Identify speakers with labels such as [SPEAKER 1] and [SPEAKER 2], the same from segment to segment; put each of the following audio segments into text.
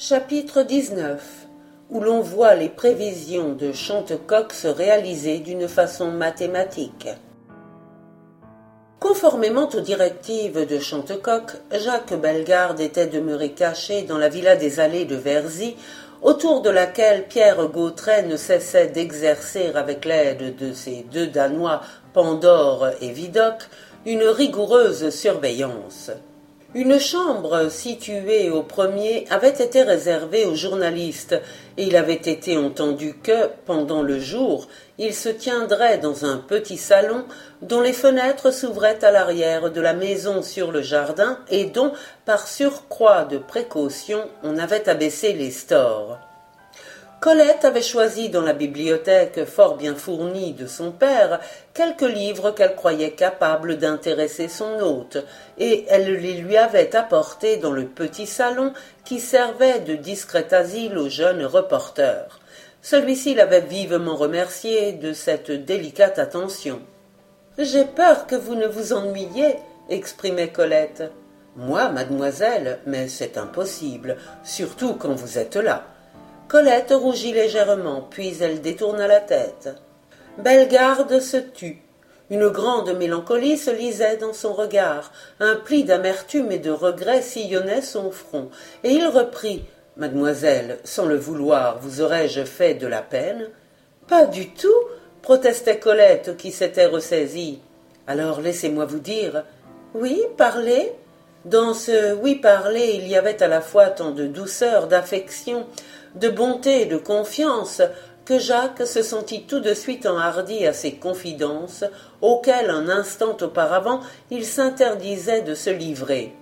[SPEAKER 1] Chapitre 19 où l'on voit les prévisions de Chantecoq se réaliser d'une façon mathématique. Conformément aux directives de Chantecoq, Jacques Bellegarde était demeuré caché dans la villa des Allées de Verzy, autour de laquelle Pierre Gautret ne cessait d'exercer avec l'aide de ses deux Danois, Pandore et Vidocq, une rigoureuse surveillance. Une chambre située au premier avait été réservée aux journalistes, et il avait été entendu que, pendant le jour, il se tiendrait dans un petit salon dont les fenêtres s'ouvraient à l'arrière de la maison sur le jardin et dont, par surcroît de précaution, on avait abaissé les stores. Colette avait choisi dans la bibliothèque fort bien fournie de son père quelques livres qu'elle croyait capables d'intéresser son hôte, et elle les lui avait apportés dans le petit salon qui servait de discret asile au jeune reporter. Celui-ci l'avait vivement remercié de cette délicate attention. J'ai peur que vous ne vous ennuyiez, exprimait Colette. Moi, mademoiselle, mais c'est impossible, surtout quand vous êtes là. Colette rougit légèrement, puis elle détourna la tête. Bellegarde se tut. Une grande mélancolie se lisait dans son regard, un pli d'amertume et de regret sillonnait son front, et il reprit. Mademoiselle, sans le vouloir, vous aurais-je fait de la peine? Pas du tout, protestait Colette, qui s'était ressaisie. Alors laissez-moi vous dire. Oui, parlez. Dans ce oui parler, il y avait à la fois tant de douceur, d'affection, de bonté et de confiance que Jacques se sentit tout de suite enhardi à ces confidences auxquelles un instant auparavant il s'interdisait de se livrer.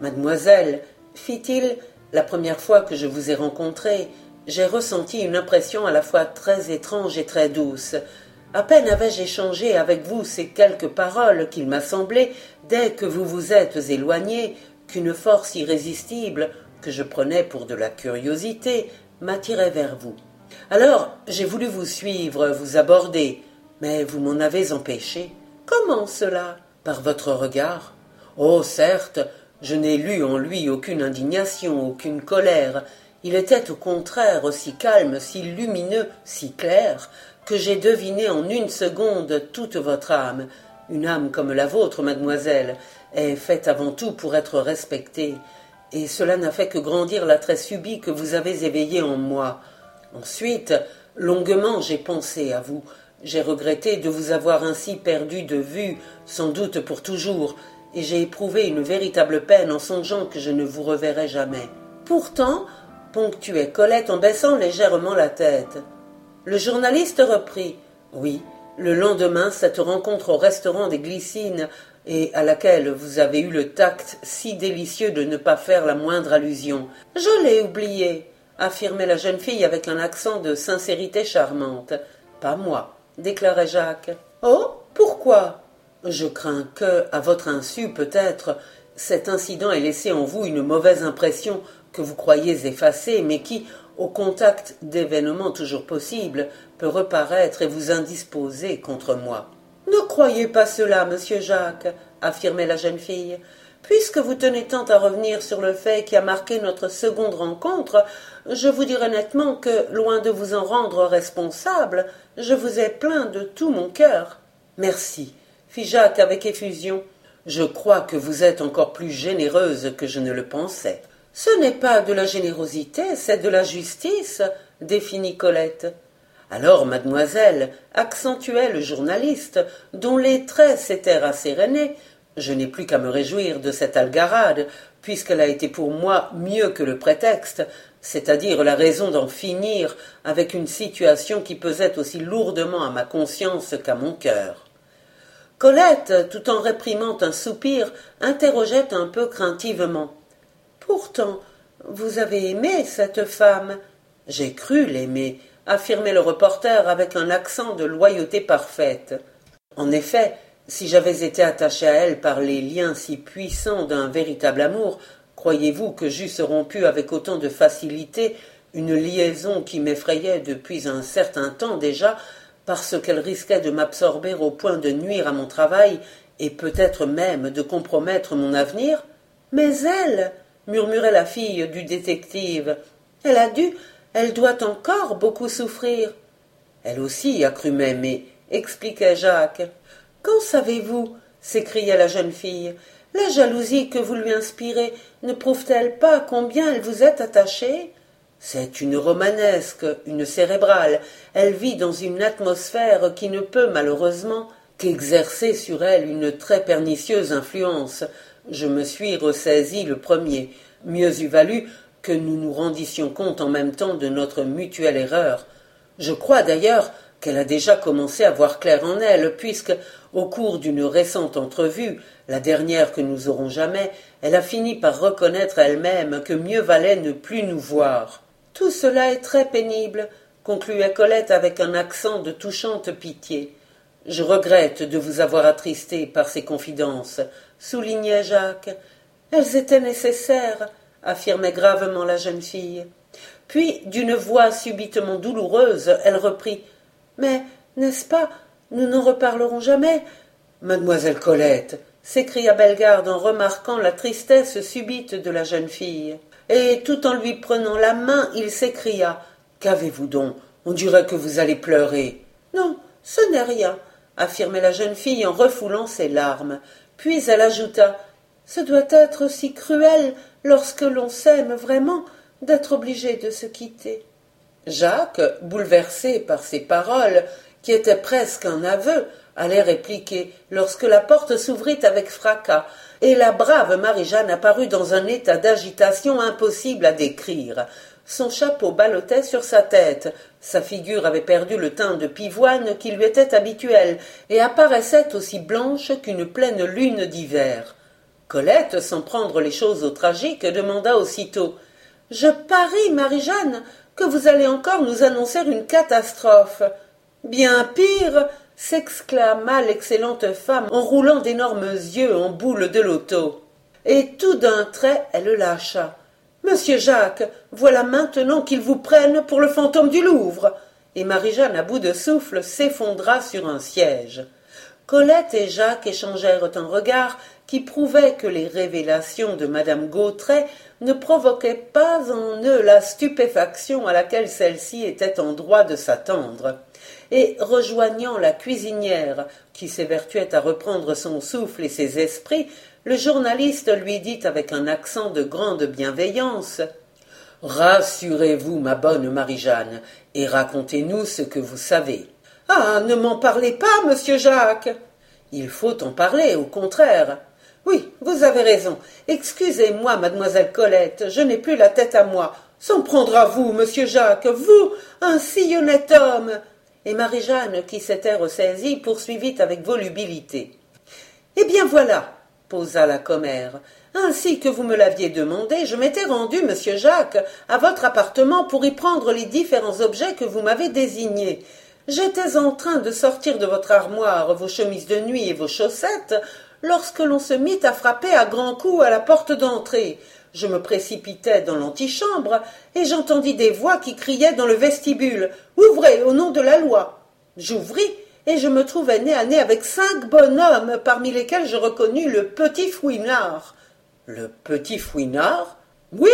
[SPEAKER 1] Mademoiselle, fit-il, la première fois que je vous ai rencontrée, j'ai ressenti une impression à la fois très étrange et très douce. À peine avais-je échangé avec vous ces quelques paroles qu'il m'a semblé, dès que vous vous êtes éloigné, qu'une force irrésistible, je prenais pour de la curiosité, m'attirait vers vous. Alors j'ai voulu vous suivre, vous aborder, mais vous m'en avez empêché. Comment cela? Par votre regard? Oh, certes, je n'ai lu en lui aucune indignation, aucune colère. Il était au contraire si calme, si lumineux, si clair, que j'ai deviné en une seconde toute votre âme. Une âme comme la vôtre, mademoiselle, est faite avant tout pour être respectée et cela n'a fait que grandir l'attrait subit que vous avez éveillé en moi. Ensuite, longuement j'ai pensé à vous. J'ai regretté de vous avoir ainsi perdu de vue, sans doute pour toujours, et j'ai éprouvé une véritable peine en songeant que je ne vous reverrai jamais. Pourtant, ponctuait Colette en baissant légèrement la tête. Le journaliste reprit. Oui, le lendemain, cette rencontre au restaurant des Glycines et à laquelle vous avez eu le tact si délicieux de ne pas faire la moindre allusion. Je l'ai oublié, affirmait la jeune fille avec un accent de sincérité charmante. Pas moi, déclarait Jacques. Oh, pourquoi? Je crains que, à votre insu peut-être, cet incident ait laissé en vous une mauvaise impression que vous croyez effacée, mais qui, au contact d'événements toujours possibles, peut reparaître et vous indisposer contre moi. Ne croyez pas cela, monsieur Jacques, affirmait la jeune fille. Puisque vous tenez tant à revenir sur le fait qui a marqué notre seconde rencontre, je vous dirai nettement que, loin de vous en rendre responsable, je vous ai plaint de tout mon cœur. Merci, fit Jacques avec effusion. Je crois que vous êtes encore plus généreuse que je ne le pensais. Ce n'est pas de la générosité, c'est de la justice, définit Colette. Alors, mademoiselle, accentuait le journaliste, dont les traits s'étaient rassérénés, je n'ai plus qu'à me réjouir de cette algarade, puisqu'elle a été pour moi mieux que le prétexte, c'est-à-dire la raison d'en finir avec une situation qui pesait aussi lourdement à ma conscience qu'à mon cœur. Colette, tout en réprimant un soupir, interrogeait un peu craintivement. Pourtant, vous avez aimé cette femme. J'ai cru l'aimer, affirmait le reporter avec un accent de loyauté parfaite. En effet, si j'avais été attaché à elle par les liens si puissants d'un véritable amour, croyez-vous que j'eusse rompu avec autant de facilité une liaison qui m'effrayait depuis un certain temps déjà, parce qu'elle risquait de m'absorber au point de nuire à mon travail et peut-être même de compromettre mon avenir? Mais elle murmurait la fille du détective. Elle a dû, elle doit encore beaucoup souffrir. Elle aussi a cru m'aimer, expliquait Jacques. Qu'en savez-vous? s'écria la jeune fille. La jalousie que vous lui inspirez ne prouve-t-elle pas combien elle vous est attachée? C'est une romanesque, une cérébrale. Elle vit dans une atmosphère qui ne peut malheureusement qu'exercer sur elle une très pernicieuse influence. Je me suis ressaisi le premier. Mieux eût valu que nous nous rendissions compte en même temps de notre mutuelle erreur. Je crois d'ailleurs qu'elle a déjà commencé à voir clair en elle, puisque, au cours d'une récente entrevue, la dernière que nous aurons jamais, elle a fini par reconnaître elle-même que mieux valait ne plus nous voir. Tout cela est très pénible, concluait Colette avec un accent de touchante pitié. Je regrette de vous avoir attristé par ces confidences, soulignait Jacques. Elles étaient nécessaires, affirmait gravement la jeune fille. Puis, d'une voix subitement douloureuse, elle reprit. Mais, n'est-ce pas, nous n'en reparlerons jamais? Mademoiselle Colette, s'écria Bellegarde en remarquant la tristesse subite de la jeune fille. Et tout en lui prenant la main, il s'écria. Qu'avez-vous donc? On dirait que vous allez pleurer. Non, ce n'est rien affirmait la jeune fille en refoulant ses larmes. Puis elle ajouta Ce doit être si cruel, lorsque l'on s'aime vraiment, d'être obligé de se quitter. Jacques, bouleversé par ces paroles, qui étaient presque un aveu, allait répliquer, lorsque la porte s'ouvrit avec fracas, et la brave Marie-Jeanne apparut dans un état d'agitation impossible à décrire. Son chapeau ballottait sur sa tête, sa figure avait perdu le teint de pivoine qui lui était habituel, et apparaissait aussi blanche qu'une pleine lune d'hiver. Colette, sans prendre les choses au tragique, demanda aussitôt. Je parie, Marie-Jeanne, que vous allez encore nous annoncer une catastrophe. Bien pire, s'exclama l'excellente femme en roulant d'énormes yeux en boule de loto. Et tout d'un trait elle lâcha. Monsieur Jacques, voilà maintenant qu'ils vous prennent pour le fantôme du Louvre. Et Marie-Jeanne, à bout de souffle, s'effondra sur un siège. Colette et Jacques échangèrent un regard qui prouvait que les révélations de madame Gautret ne provoquaient pas en eux la stupéfaction à laquelle celle-ci était en droit de s'attendre. Et rejoignant la cuisinière, qui s'évertuait à reprendre son souffle et ses esprits, le journaliste lui dit avec un accent de grande bienveillance Rassurez-vous, ma bonne Marie-Jeanne, et racontez-nous ce que vous savez. Ah. Ne m'en parlez pas, monsieur Jacques. Il faut en parler, au contraire. Oui, vous avez raison. Excusez-moi, mademoiselle Colette, je n'ai plus la tête à moi. S'en prendre à vous, monsieur Jacques, vous, un si honnête homme. Et Marie-Jeanne, qui s'était ressaisie, poursuivit avec volubilité. Eh bien voilà, posa la commère. Ainsi que vous me l'aviez demandé, je m'étais rendu, monsieur Jacques, à votre appartement pour y prendre les différents objets que vous m'avez désignés. J'étais en train de sortir de votre armoire vos chemises de nuit et vos chaussettes, lorsque l'on se mit à frapper à grands coups à la porte d'entrée. Je me précipitai dans l'antichambre, et j'entendis des voix qui criaient dans le vestibule. Ouvrez, au nom de la loi. J'ouvris, et je me trouvai nez à nez avec cinq bonhommes, parmi lesquels je reconnus le petit fouinard. Le petit fouinard? Oui,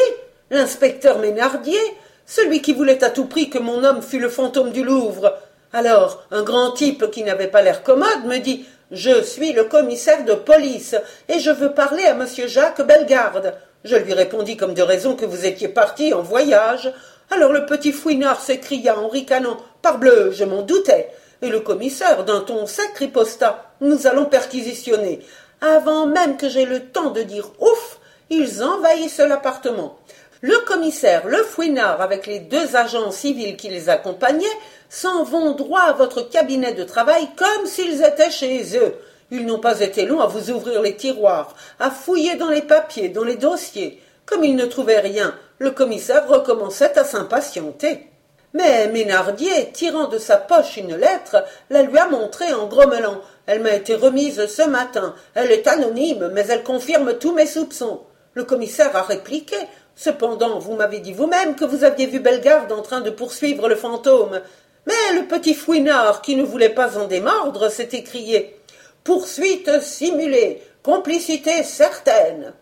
[SPEAKER 1] l'inspecteur Ménardier, celui qui voulait à tout prix que mon homme fût le fantôme du Louvre. Alors, un grand type qui n'avait pas l'air commode me dit Je suis le commissaire de police, et je veux parler à monsieur Jacques Bellegarde. Je lui répondis comme de raison que vous étiez parti en voyage. Alors le petit fouinard s'écria en ricanant Parbleu, je m'en doutais et le commissaire, d'un ton sec, riposta Nous allons perquisitionner. Avant même que j'aie le temps de dire ouf, ils envahissent l'appartement. Le commissaire, le fouinard, avec les deux agents civils qui les accompagnaient, s'en vont droit à votre cabinet de travail comme s'ils étaient chez eux. Ils n'ont pas été longs à vous ouvrir les tiroirs, à fouiller dans les papiers, dans les dossiers. Comme ils ne trouvaient rien, le commissaire recommençait à s'impatienter. Mais Ménardier, tirant de sa poche une lettre, la lui a montrée en grommelant. Elle m'a été remise ce matin. Elle est anonyme, mais elle confirme tous mes soupçons. Le commissaire a répliqué. Cependant, vous m'avez dit vous-même que vous aviez vu Bellegarde en train de poursuivre le fantôme. Mais le petit fouinard, qui ne voulait pas en démordre, s'est écrié. Poursuite simulée, complicité certaine.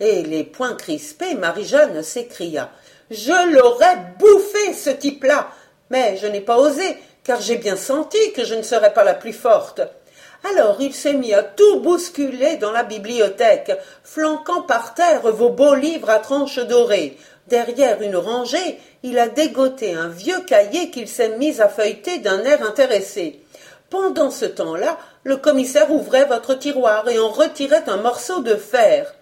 [SPEAKER 1] Et les poings crispés, Marie-Jeanne s'écria. Je l'aurais bouffé, ce type-là. Mais je n'ai pas osé, car j'ai bien senti que je ne serais pas la plus forte. Alors il s'est mis à tout bousculer dans la bibliothèque, flanquant par terre vos beaux livres à tranches dorées. Derrière une rangée, il a dégoté un vieux cahier qu'il s'est mis à feuilleter d'un air intéressé. Pendant ce temps-là, le commissaire ouvrait votre tiroir et en retirait un morceau de fer.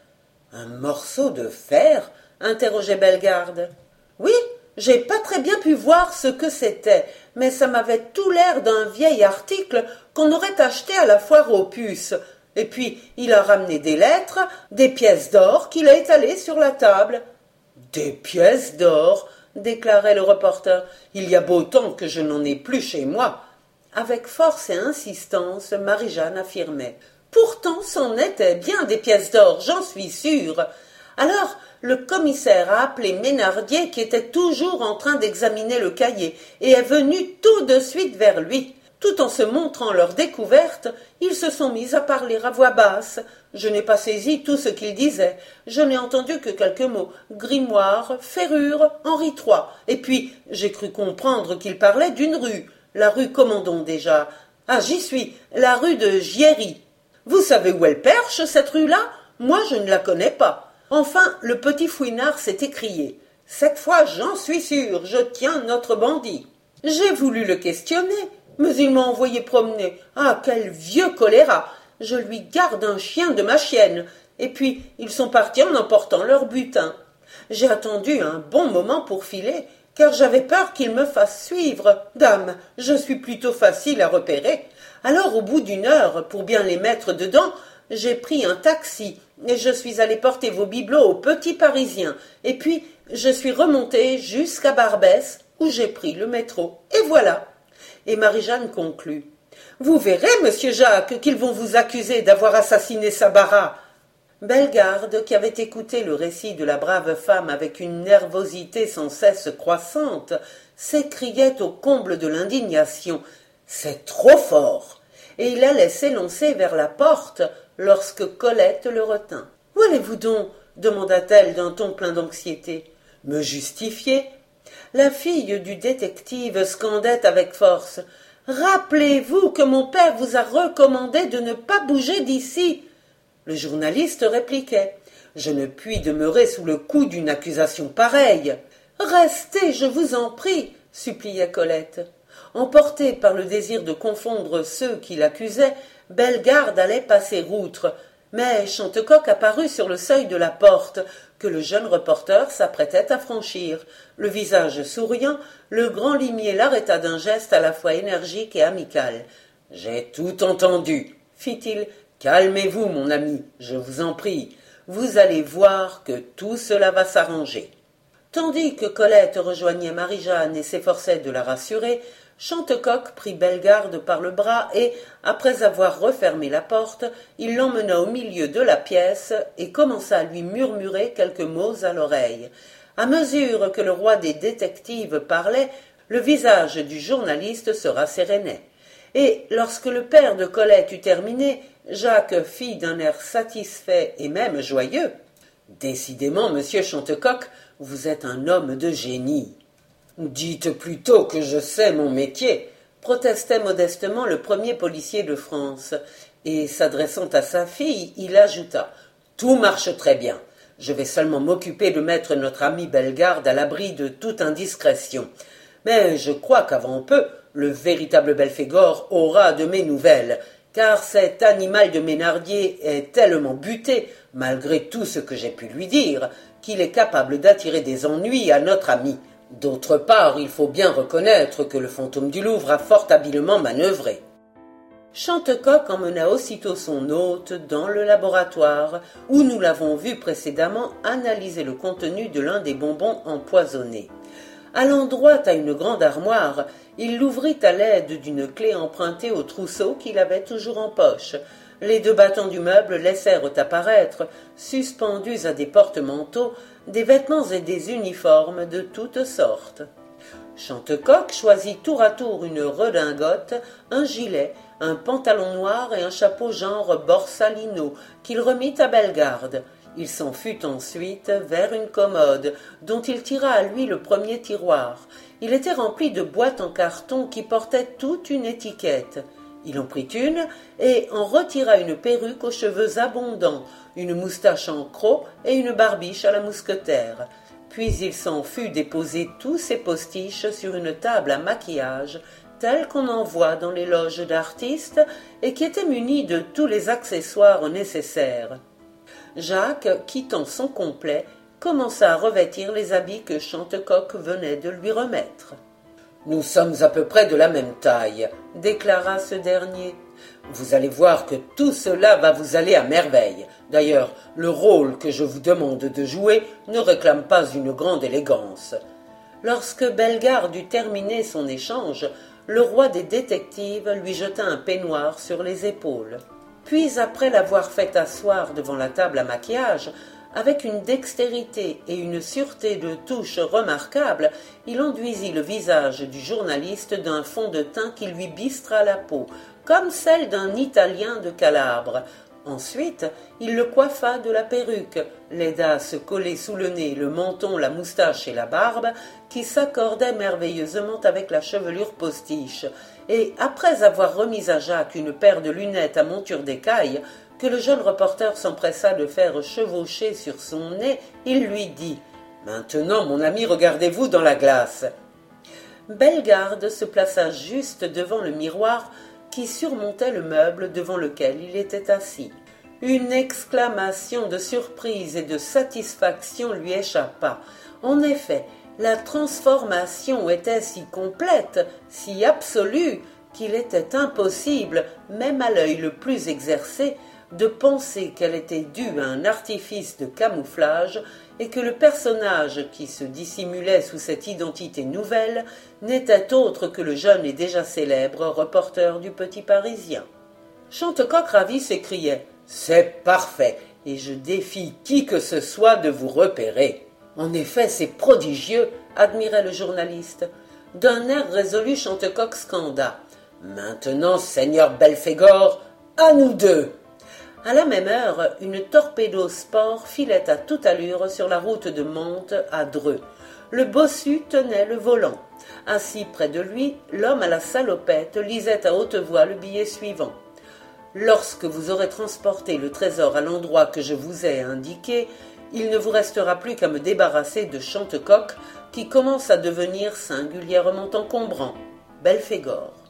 [SPEAKER 1] Un morceau de fer? interrogeait Bellegarde. Oui, j'ai pas très bien pu voir ce que c'était, mais ça m'avait tout l'air d'un vieil article qu'on aurait acheté à la foire aux puces. Et puis il a ramené des lettres, des pièces d'or qu'il a étalées sur la table. Des pièces d'or déclarait le reporter. Il y a beau temps que je n'en ai plus chez moi. Avec force et insistance, Marie-Jeanne affirmait. Pourtant, c'en était bien des pièces d'or, j'en suis sûre. Alors, le commissaire a appelé Ménardier, qui était toujours en train d'examiner le cahier, et est venu tout de suite vers lui. Tout en se montrant leur découverte, ils se sont mis à parler à voix basse. Je n'ai pas saisi tout ce qu'ils disaient. Je n'ai entendu que quelques mots. Grimoire, ferrure, Henri III. Et puis, j'ai cru comprendre qu'ils parlaient d'une rue. La rue Commandon déjà. Ah, j'y suis. La rue de Gieri. Vous savez où elle perche, cette rue-là? Moi, je ne la connais pas. Enfin, le petit fouinard s'est écrié. Cette fois, j'en suis sûr, je tiens notre bandit. J'ai voulu le questionner, mais il m'a envoyé promener. Ah, quel vieux choléra Je lui garde un chien de ma chienne. Et puis, ils sont partis en emportant leur butin. J'ai attendu un bon moment pour filer, car j'avais peur qu'ils me fassent suivre. Dame, je suis plutôt facile à repérer. Alors, au bout d'une heure, pour bien les mettre dedans, j'ai pris un taxi et je suis allé porter vos bibelots au petit Parisien. Et puis, je suis remonté jusqu'à Barbès, où j'ai pris le métro. Et voilà et Marie-Jeanne conclut. Vous verrez, monsieur Jacques, qu'ils vont vous accuser d'avoir assassiné Sabara. Bellegarde, qui avait écouté le récit de la brave femme avec une nervosité sans cesse croissante, s'écriait au comble de l'indignation. C'est trop fort. Et il allait s'élancer vers la porte lorsque Colette le retint. Où allez-vous donc? demanda-t-elle d'un ton plein d'anxiété. Me justifier? La fille du détective scandait avec force. Rappelez-vous que mon père vous a recommandé de ne pas bouger d'ici. Le journaliste répliquait. Je ne puis demeurer sous le coup d'une accusation pareille. Restez, je vous en prie, suppliait Colette. Emportée par le désir de confondre ceux qui l'accusaient, Bellegarde allait passer outre, mais Chantecoq apparut sur le seuil de la porte, que le jeune reporter s'apprêtait à franchir. Le visage souriant, le grand limier l'arrêta d'un geste à la fois énergique et amical. J'ai tout entendu, fit-il. Calmez-vous, mon ami, je vous en prie. Vous allez voir que tout cela va s'arranger. Tandis que Colette rejoignait Marie-Jeanne et s'efforçait de la rassurer, Chantecoq prit Bellegarde par le bras et, après avoir refermé la porte, il l'emmena au milieu de la pièce et commença à lui murmurer quelques mots à l'oreille. À mesure que le roi des détectives parlait, le visage du journaliste se rassérénait. Et lorsque le père de Colette eut terminé, Jacques fit d'un air satisfait et même joyeux. Décidément, monsieur Chantecoq, vous êtes un homme de génie. Dites plutôt que je sais mon métier, protestait modestement le premier policier de France, et s'adressant à sa fille, il ajouta. Tout marche très bien. Je vais seulement m'occuper de mettre notre ami Bellegarde à l'abri de toute indiscrétion. Mais je crois qu'avant peu, le véritable Belphégor aura de mes nouvelles, car cet animal de Ménardier est tellement buté, malgré tout ce que j'ai pu lui dire, qu'il est capable d'attirer des ennuis à notre ami. D'autre part, il faut bien reconnaître que le fantôme du Louvre a fort habilement manœuvré. Chantecoq emmena aussitôt son hôte dans le laboratoire, où nous l'avons vu précédemment analyser le contenu de l'un des bonbons empoisonnés. Allant droit à une grande armoire, il l'ouvrit à l'aide d'une clé empruntée au trousseau qu'il avait toujours en poche. Les deux battants du meuble laissèrent apparaître, suspendus à des porte-manteaux, des vêtements et des uniformes de toutes sortes. Chantecoq choisit tour à tour une redingote, un gilet, un pantalon noir et un chapeau genre borsalino qu'il remit à Bellegarde. Il s'en fut ensuite vers une commode, dont il tira à lui le premier tiroir. Il était rempli de boîtes en carton qui portaient toute une étiquette. Il en prit une et en retira une perruque aux cheveux abondants, une moustache en croc et une barbiche à la mousquetaire. Puis il s'en fut déposer tous ses postiches sur une table à maquillage, telle qu'on en voit dans les loges d'artistes et qui était munie de tous les accessoires nécessaires. Jacques, quittant son complet, commença à revêtir les habits que Chantecoq venait de lui remettre. Nous sommes à peu près de la même taille, déclara ce dernier. Vous allez voir que tout cela va vous aller à merveille. D'ailleurs, le rôle que je vous demande de jouer ne réclame pas une grande élégance. Lorsque Bellegarde eut terminé son échange, le roi des détectives lui jeta un peignoir sur les épaules. Puis, après l'avoir fait asseoir devant la table à maquillage, avec une dextérité et une sûreté de touche remarquables, il enduisit le visage du journaliste d'un fond de teint qui lui bistra la peau, comme celle d'un Italien de Calabre. Ensuite, il le coiffa de la perruque, l'aida à se coller sous le nez le menton, la moustache et la barbe, qui s'accordaient merveilleusement avec la chevelure postiche, et après avoir remis à Jacques une paire de lunettes à monture d'écaille, que le jeune reporter s'empressa de faire chevaucher sur son nez, il lui dit Maintenant, mon ami, regardez-vous dans la glace. Bellegarde se plaça juste devant le miroir qui surmontait le meuble devant lequel il était assis. Une exclamation de surprise et de satisfaction lui échappa. En effet, la transformation était si complète, si absolue, qu'il était impossible, même à l'œil le plus exercé, de penser qu'elle était due à un artifice de camouflage et que le personnage qui se dissimulait sous cette identité nouvelle n'était autre que le jeune et déjà célèbre reporter du Petit Parisien. Chantecoq ravi s'écriait C'est parfait, et je défie qui que ce soit de vous repérer. En effet, c'est prodigieux, admirait le journaliste. D'un air résolu, Chantecoq scanda. Maintenant, Seigneur Belphégor, à nous deux. À la même heure, une torpédo sport filait à toute allure sur la route de Mantes à Dreux. Le bossu tenait le volant. Assis près de lui, l'homme à la salopette lisait à haute voix le billet suivant. Lorsque vous aurez transporté le trésor à l'endroit que je vous ai indiqué, il ne vous restera plus qu'à me débarrasser de Chantecoq, qui commence à devenir singulièrement encombrant. Belphégor.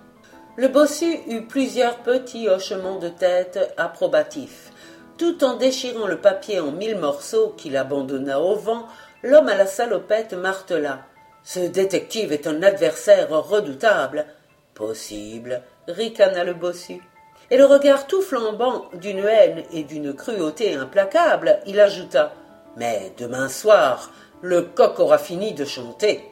[SPEAKER 1] Le bossu eut plusieurs petits hochements de tête approbatifs. Tout en déchirant le papier en mille morceaux qu'il abandonna au vent, l'homme à la salopette martela. Ce détective est un adversaire redoutable. Possible, ricana le bossu. Et le regard tout flambant d'une haine et d'une cruauté implacable, il ajouta mais demain soir, le coq aura fini de chanter.